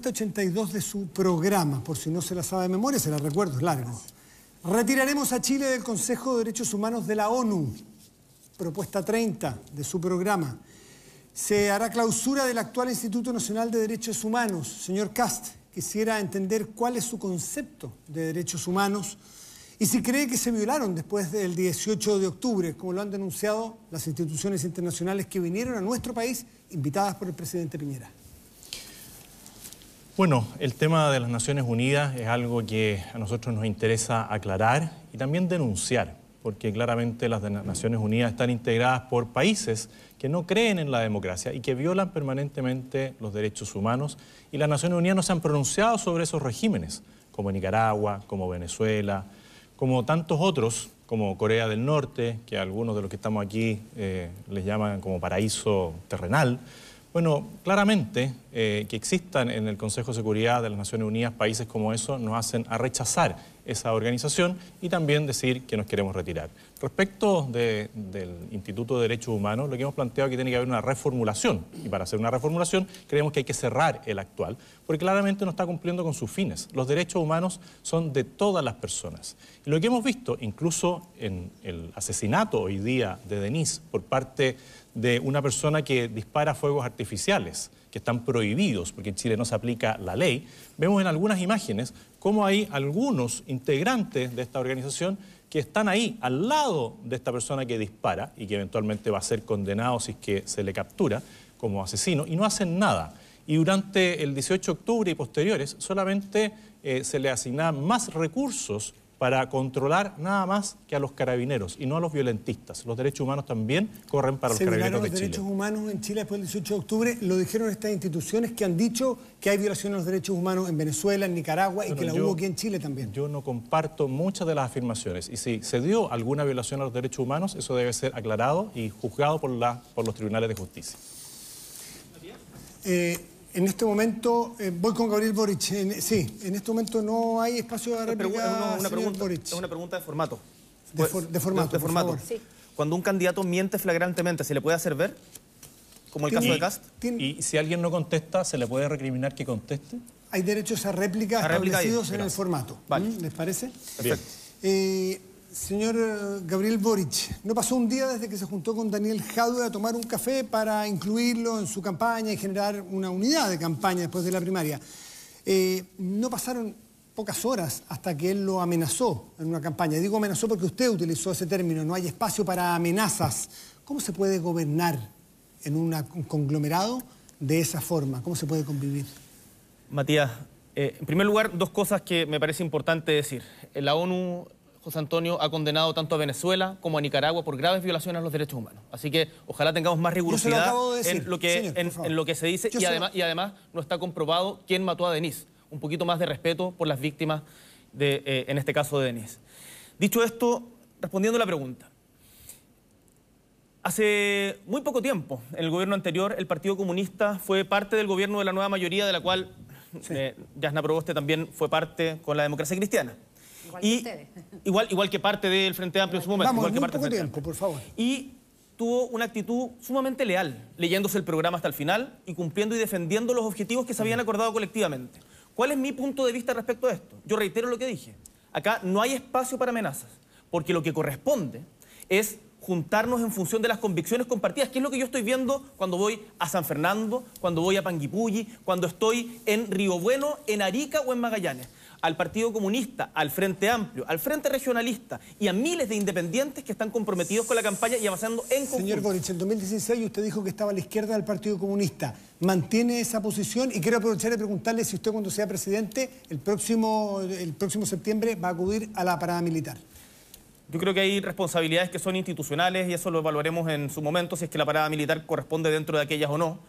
propuesta 82 de su programa, por si no se la sabe de memoria, se la recuerdo, es largo. Retiraremos a Chile del Consejo de Derechos Humanos de la ONU, propuesta 30 de su programa. Se hará clausura del actual Instituto Nacional de Derechos Humanos. Señor Cast, quisiera entender cuál es su concepto de derechos humanos y si cree que se violaron después del 18 de octubre, como lo han denunciado las instituciones internacionales que vinieron a nuestro país invitadas por el presidente Piñera. Bueno, el tema de las Naciones Unidas es algo que a nosotros nos interesa aclarar y también denunciar, porque claramente las Naciones Unidas están integradas por países que no creen en la democracia y que violan permanentemente los derechos humanos y las Naciones Unidas no se han pronunciado sobre esos regímenes, como Nicaragua, como Venezuela, como tantos otros, como Corea del Norte, que algunos de los que estamos aquí eh, les llaman como paraíso terrenal. Bueno, claramente eh, que existan en el Consejo de Seguridad de las Naciones Unidas países como eso nos hacen a rechazar esa organización y también decir que nos queremos retirar. Respecto del Instituto de Derechos Humanos, lo que hemos planteado es que tiene que haber una reformulación y para hacer una reformulación creemos que hay que cerrar el actual porque claramente no está cumpliendo con sus fines. Los derechos humanos son de todas las personas. Y lo que hemos visto, incluso en el asesinato hoy día de Denise por parte de una persona que dispara fuegos artificiales, que están prohibidos, porque en Chile no se aplica la ley, vemos en algunas imágenes cómo hay algunos integrantes de esta organización que están ahí al lado de esta persona que dispara y que eventualmente va a ser condenado si es que se le captura como asesino y no hacen nada. Y durante el 18 de octubre y posteriores solamente eh, se le asignan más recursos para controlar nada más que a los carabineros y no a los violentistas. Los derechos humanos también corren para los carabineros de Chile. los derechos humanos en Chile después del 18 de octubre, lo dijeron estas instituciones que han dicho que hay violaciones de los derechos humanos en Venezuela, en Nicaragua y que la hubo aquí en Chile también. Yo no comparto muchas de las afirmaciones y si se dio alguna violación a los derechos humanos, eso debe ser aclarado y juzgado por, la, por los tribunales de justicia. Eh, en este momento, eh, voy con Gabriel Boric. sí, en este momento no hay espacio de réplica, una, pregunta, Es una pregunta de formato. De, formato, de, formato. Cuando un candidato miente flagrantemente, ¿se le puede hacer ver? Como el caso de Cast. ¿Y si alguien no contesta, se le puede recriminar que conteste? Hay derechos a réplica, establecidos en el formato. ¿Mm? ¿Les parece? Perfecto. Eh, Señor eh, Gabriel Boric, no pasó un día desde que se juntó con Daniel Jadue a tomar un café para incluirlo en su campaña y generar una unidad de campaña después de la primaria. Eh, no pasaron pocas horas hasta que él lo amenazó en una campaña. Digo amenazó porque usted utilizó ese término, no hay espacio para amenazas. ¿Cómo se puede gobernar en un conglomerado de esa forma? ¿Cómo se puede convivir? Matías, eh, en primer lugar, dos cosas que me parece importante decir. La ONU José Antonio ha condenado tanto a Venezuela como a Nicaragua por graves violaciones a los derechos humanos. Así que ojalá tengamos más rigurosidad en, lo que, en, lo que se dice y además, y además no está comprobado quién mató a Denise. Un poquito más de respeto por las víctimas, de, eh, en este caso de Denise. Dicho esto, respondiendo a la pregunta. Hace muy poco tiempo, en el gobierno anterior, el Partido Comunista fue parte del gobierno de la nueva mayoría, de la cual eh, Yasna Proboste también fue parte con la democracia cristiana. Igual y, que igual, igual, que parte del Frente Amplio en su momento. Vamos, igual que parte tiempo, por favor. Y tuvo una actitud sumamente leal, leyéndose el programa hasta el final y cumpliendo y defendiendo los objetivos que se habían acordado colectivamente. ¿Cuál es mi punto de vista respecto a esto? Yo reitero lo que dije. Acá no hay espacio para amenazas, porque lo que corresponde es juntarnos en función de las convicciones compartidas, que es lo que yo estoy viendo cuando voy a San Fernando, cuando voy a Panguipulli, cuando estoy en Río Bueno, en Arica o en Magallanes al Partido Comunista, al Frente Amplio, al Frente Regionalista y a miles de independientes que están comprometidos con la campaña y avanzando en conjunto. Señor Boric, en 2016 usted dijo que estaba a la izquierda del Partido Comunista. ¿Mantiene esa posición? Y quiero aprovechar de preguntarle si usted cuando sea presidente, el próximo, el próximo septiembre, va a acudir a la parada militar. Yo creo que hay responsabilidades que son institucionales y eso lo evaluaremos en su momento, si es que la parada militar corresponde dentro de aquellas o no.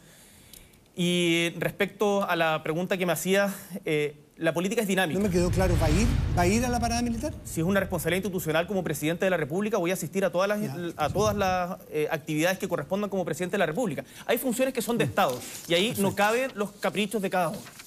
Y respecto a la pregunta que me hacía, eh, la política es dinámica. No me quedó claro, ¿va a ir? ¿Va a ir a la parada militar? Si es una responsabilidad institucional como presidente de la República, voy a asistir a todas las, a todas las eh, actividades que correspondan como presidente de la República. Hay funciones que son de Estado y ahí no caben los caprichos de cada uno.